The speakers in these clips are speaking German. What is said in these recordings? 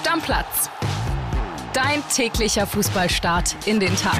Stammplatz. Dein täglicher Fußballstart in den Tag.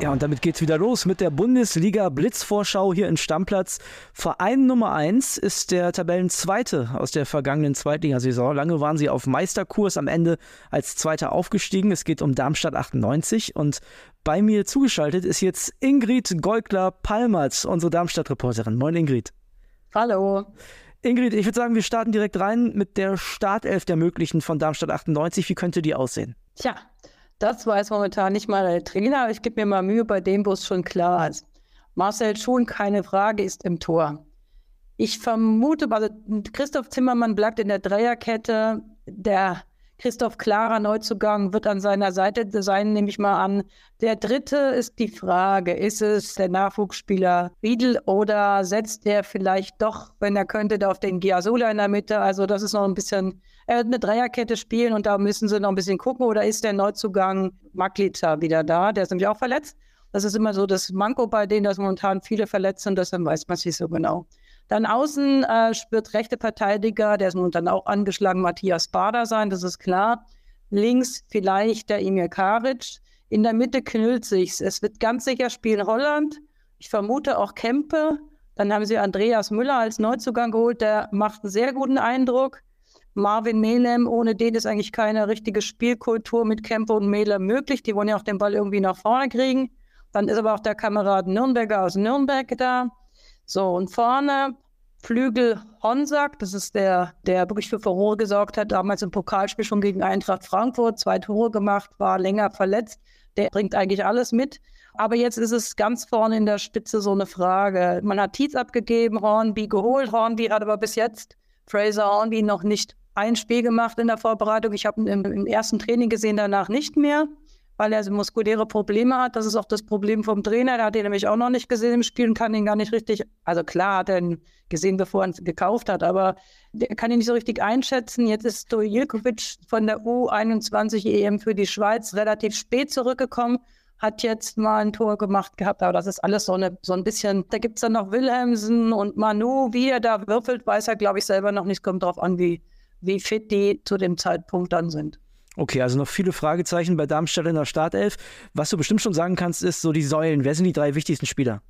Ja, und damit geht's wieder los mit der Bundesliga Blitzvorschau hier in Stammplatz. Verein Nummer 1 ist der Tabellenzweite aus der vergangenen Zweitligasaison. Lange waren sie auf Meisterkurs, am Ende als Zweiter aufgestiegen. Es geht um Darmstadt 98 und bei mir zugeschaltet ist jetzt Ingrid Goldler-Palmertz, unsere Darmstadt-Reporterin. Moin Ingrid. Hallo. Ingrid, ich würde sagen, wir starten direkt rein mit der Startelf der möglichen von Darmstadt 98. Wie könnte die aussehen? Tja, das weiß momentan nicht mal der Trainer, aber ich gebe mir mal Mühe bei dem, wo es schon klar ist. Marcel Schuhn, keine Frage, ist im Tor. Ich vermute, also Christoph Zimmermann bleibt in der Dreierkette. Der Christoph Klarer Neuzugang wird an seiner Seite sein, nehme ich mal an. Der dritte ist die Frage, ist es der Nachwuchsspieler Riedel oder setzt der vielleicht doch, wenn er könnte, auf den Giasola in der Mitte? Also das ist noch ein bisschen, er wird eine Dreierkette spielen und da müssen sie noch ein bisschen gucken. Oder ist der Neuzugang Maklita wieder da? Der ist nämlich auch verletzt. Das ist immer so das Manko bei denen, dass momentan viele verletzt sind, deshalb weiß man es nicht so genau. Dann außen äh, wird rechte Verteidiger, der ist nun dann auch angeschlagen, Matthias Bader sein, das ist klar. Links vielleicht der Emir Karic. In der Mitte knüllt sich's. Es wird ganz sicher spielen Holland. Ich vermute auch Kempe. Dann haben sie Andreas Müller als Neuzugang geholt. Der macht einen sehr guten Eindruck. Marvin Melem, ohne den ist eigentlich keine richtige Spielkultur mit Kempe und Melem möglich. Die wollen ja auch den Ball irgendwie nach vorne kriegen. Dann ist aber auch der Kamerad Nürnberger aus Nürnberg da. So, und vorne Flügel Honsack, das ist der, der wirklich für Furore gesorgt hat, damals im Pokalspiel schon gegen Eintracht Frankfurt, zwei Tore gemacht, war länger verletzt. Der bringt eigentlich alles mit. Aber jetzt ist es ganz vorne in der Spitze so eine Frage. Man hat Tietz abgegeben, Hornby geholt. Hornby hat aber bis jetzt Fraser Hornby noch nicht ein Spiel gemacht in der Vorbereitung. Ich habe ihn im, im ersten Training gesehen, danach nicht mehr weil er muskuläre Probleme hat. Das ist auch das Problem vom Trainer. Der hat ihn nämlich auch noch nicht gesehen im Spiel und kann ihn gar nicht richtig, also klar hat er ihn gesehen, bevor er ihn gekauft hat, aber der kann ihn nicht so richtig einschätzen. Jetzt ist Stojilkovic von der U21 EM für die Schweiz relativ spät zurückgekommen, hat jetzt mal ein Tor gemacht gehabt, aber das ist alles so, eine, so ein bisschen, da gibt es dann noch Wilhelmsen und Manu, wie er da würfelt, weiß er, glaube ich, selber noch nicht. Kommt darauf an, wie, wie fit die zu dem Zeitpunkt dann sind. Okay, also noch viele Fragezeichen bei Darmstadt in der Startelf. Was du bestimmt schon sagen kannst, ist so die Säulen. Wer sind die drei wichtigsten Spieler?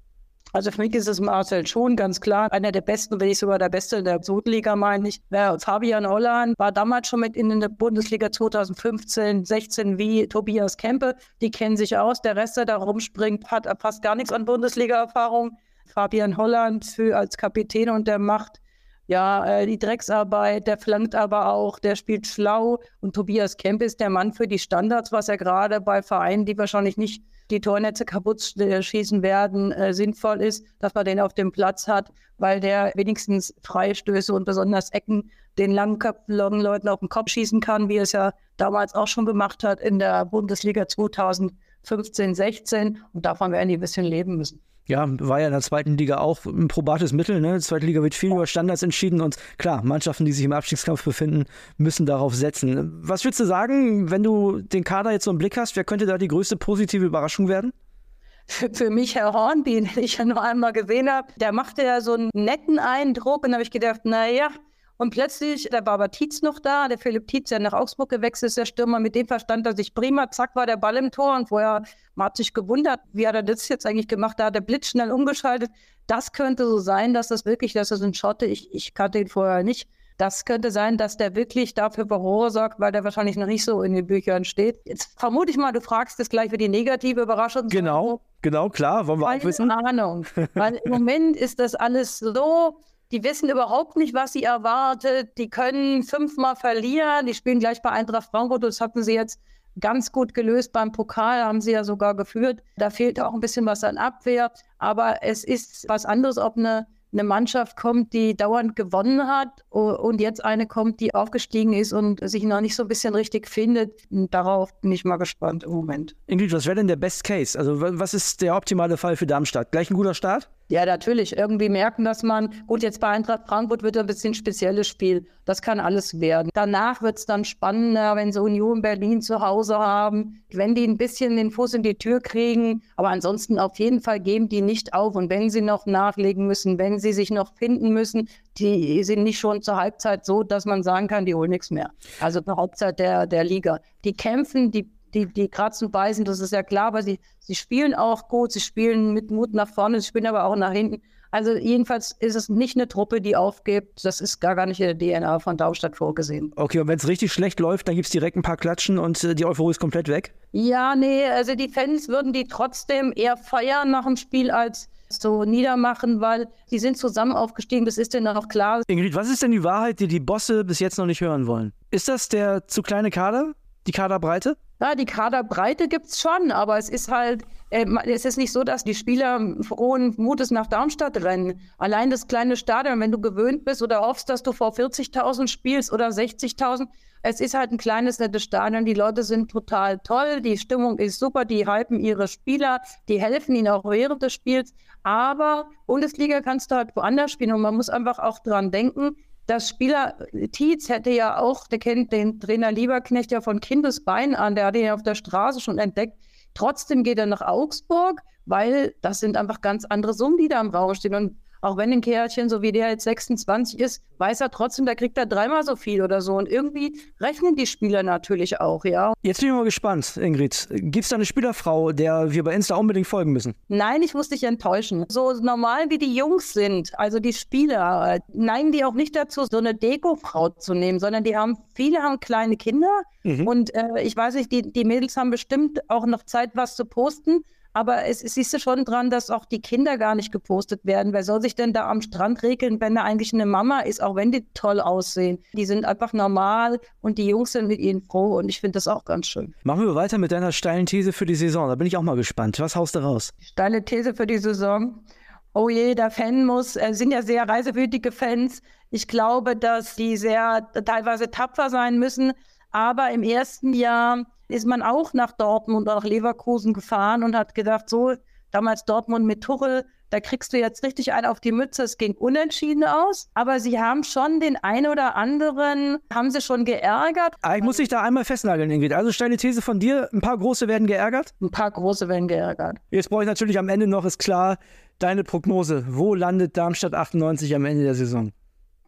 Also für mich ist es Marcel schon ganz klar. Einer der besten, wenn nicht sogar der Beste in der Südliga, meine ich. Ja, Fabian Holland war damals schon mit in der Bundesliga 2015, 16 wie Tobias Kempe. Die kennen sich aus. Der Rest, der da rumspringt, hat fast gar nichts an Bundesliga-Erfahrung. Fabian Holland für, als Kapitän und der macht ja, äh, die Drecksarbeit, der flankt aber auch, der spielt schlau. Und Tobias Kemp ist der Mann für die Standards, was er gerade bei Vereinen, die wahrscheinlich nicht die Tornetze kaputt äh, schießen werden, äh, sinnvoll ist, dass man den auf dem Platz hat, weil der wenigstens Freistöße und besonders Ecken den langen, langen Leuten auf den Kopf schießen kann, wie es ja damals auch schon gemacht hat in der Bundesliga 2015, 16. Und davon werden die ein bisschen leben müssen ja, war ja in der zweiten Liga auch ein probates Mittel. Ne? Die zweite Liga wird viel über Standards entschieden und klar, Mannschaften, die sich im Abstiegskampf befinden, müssen darauf setzen. Was würdest du sagen, wenn du den Kader jetzt so im Blick hast, wer könnte da die größte positive Überraschung werden? Für, mich Herr Hornby, den ich ja nur einmal gesehen habe, der machte ja so einen netten Eindruck und da habe ich gedacht, naja, und plötzlich, da war aber Tietz noch da, der Philipp Tietz, der nach Augsburg gewechselt ist, der Stürmer, mit dem verstand er sich prima, zack, war der Ball im Tor und vorher, man hat sich gewundert, wie hat er das jetzt eigentlich gemacht, da hat er blitzschnell umgeschaltet. Das könnte so sein, dass das wirklich, dass das ein Schotte, ich, ich kannte ihn vorher nicht, das könnte sein, dass der wirklich dafür Furore sorgt, weil der wahrscheinlich noch nicht so in den Büchern steht. Jetzt vermute ich mal, du fragst das gleich für die negative Überraschung. Genau, genau, klar, wollen wir auch wissen. Ahnung, weil im Moment ist das alles so die wissen überhaupt nicht, was sie erwartet. Die können fünfmal verlieren. Die spielen gleich bei Eintracht Frankfurt. Das hatten sie jetzt ganz gut gelöst beim Pokal, haben sie ja sogar geführt. Da fehlt auch ein bisschen was an Abwehr. Aber es ist was anderes, ob eine, eine Mannschaft kommt, die dauernd gewonnen hat und jetzt eine kommt, die aufgestiegen ist und sich noch nicht so ein bisschen richtig findet. Darauf bin ich mal gespannt im Moment. Ingrid, was wäre denn der Best Case? Also was ist der optimale Fall für Darmstadt? Gleich ein guter Start? Ja, natürlich. Irgendwie merken, dass man, gut, jetzt bei Eintracht Frankfurt wird ein bisschen spezielles Spiel. Das kann alles werden. Danach wird es dann spannender, wenn sie Union Berlin zu Hause haben, wenn die ein bisschen den Fuß in die Tür kriegen. Aber ansonsten auf jeden Fall geben die nicht auf. Und wenn sie noch nachlegen müssen, wenn sie sich noch finden müssen, die sind nicht schon zur Halbzeit so, dass man sagen kann, die holen nichts mehr. Also zur Halbzeit der, der Liga. Die kämpfen, die die, die kratzen, beißen, das ist ja klar, aber sie, sie spielen auch gut, sie spielen mit Mut nach vorne, sie spielen aber auch nach hinten. Also jedenfalls ist es nicht eine Truppe, die aufgibt. Das ist gar, gar nicht in der DNA von Darmstadt vorgesehen. Okay, und wenn es richtig schlecht läuft, dann gibt es direkt ein paar Klatschen und äh, die Euphorie ist komplett weg? Ja, nee, also die Fans würden die trotzdem eher feiern nach dem Spiel als so niedermachen, weil sie sind zusammen aufgestiegen, das ist denen auch klar. Ingrid, was ist denn die Wahrheit, die die Bosse bis jetzt noch nicht hören wollen? Ist das der zu kleine Kader? Die Kaderbreite? Ja, die Kaderbreite gibt es schon, aber es ist halt, äh, es ist nicht so, dass die Spieler frohen Mutes nach Darmstadt rennen. Allein das kleine Stadion, wenn du gewöhnt bist oder hoffst, dass du vor 40.000 spielst oder 60.000, es ist halt ein kleines, nettes Stadion. Die Leute sind total toll, die Stimmung ist super, die hypen ihre Spieler, die helfen ihnen auch während des Spiels. Aber Bundesliga kannst du halt woanders spielen und man muss einfach auch dran denken, das Spieler Tietz hätte ja auch, der kennt den Trainer Lieberknecht ja von Kindesbein an, der hat ihn auf der Straße schon entdeckt. Trotzdem geht er nach Augsburg, weil das sind einfach ganz andere Summen, die da im Raum stehen. Und auch wenn ein Kerlchen, so wie der jetzt 26 ist, weiß er trotzdem, da kriegt er dreimal so viel oder so. Und irgendwie rechnen die Spieler natürlich auch, ja. Jetzt bin ich mal gespannt, Ingrid. Gibt es da eine Spielerfrau, der wir bei Insta unbedingt folgen müssen? Nein, ich muss dich enttäuschen. So normal wie die Jungs sind, also die Spieler, neigen die auch nicht dazu, so eine Deko-Frau zu nehmen, sondern die haben, viele haben kleine Kinder. Mhm. Und äh, ich weiß nicht, die, die Mädels haben bestimmt auch noch Zeit, was zu posten. Aber es, es siehst du schon dran, dass auch die Kinder gar nicht gepostet werden. Wer soll sich denn da am Strand regeln, wenn da eigentlich eine Mama ist, auch wenn die toll aussehen? Die sind einfach normal und die Jungs sind mit ihnen froh und ich finde das auch ganz schön. Machen wir weiter mit deiner steilen These für die Saison. Da bin ich auch mal gespannt. Was haust du raus? Steile These für die Saison. Oh je, der Fan muss, äh, sind ja sehr reisewütige Fans. Ich glaube, dass die sehr teilweise tapfer sein müssen. Aber im ersten Jahr ist man auch nach Dortmund oder nach Leverkusen gefahren und hat gedacht, so, damals Dortmund mit Tuchel, da kriegst du jetzt richtig einen auf die Mütze. Es ging unentschieden aus, aber sie haben schon den einen oder anderen, haben sie schon geärgert. Ah, ich muss dich da einmal festnageln, Ingrid. Also steile These von dir, ein paar Große werden geärgert? Ein paar Große werden geärgert. Jetzt brauche ich natürlich am Ende noch, ist klar, deine Prognose. Wo landet Darmstadt 98 am Ende der Saison?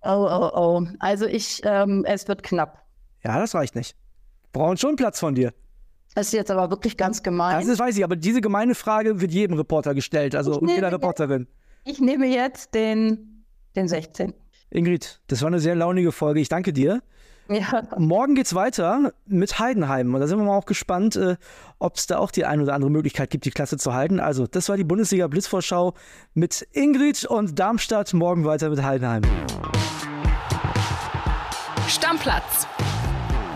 Oh, oh, oh. Also ich, ähm, es wird knapp. Ja, das reicht nicht brauchen schon Platz von dir. Das ist jetzt aber wirklich ganz gemein. Das weiß ich, aber diese gemeine Frage wird jedem Reporter gestellt, also jeder Reporterin. Ich nehme jetzt den, den 16. Ingrid, das war eine sehr launige Folge. Ich danke dir. Ja. Morgen geht's weiter mit Heidenheim. Und da sind wir mal auch gespannt, äh, ob es da auch die ein oder andere Möglichkeit gibt, die Klasse zu halten. Also, das war die Bundesliga Blitzvorschau mit Ingrid und Darmstadt. Morgen weiter mit Heidenheim. Stammplatz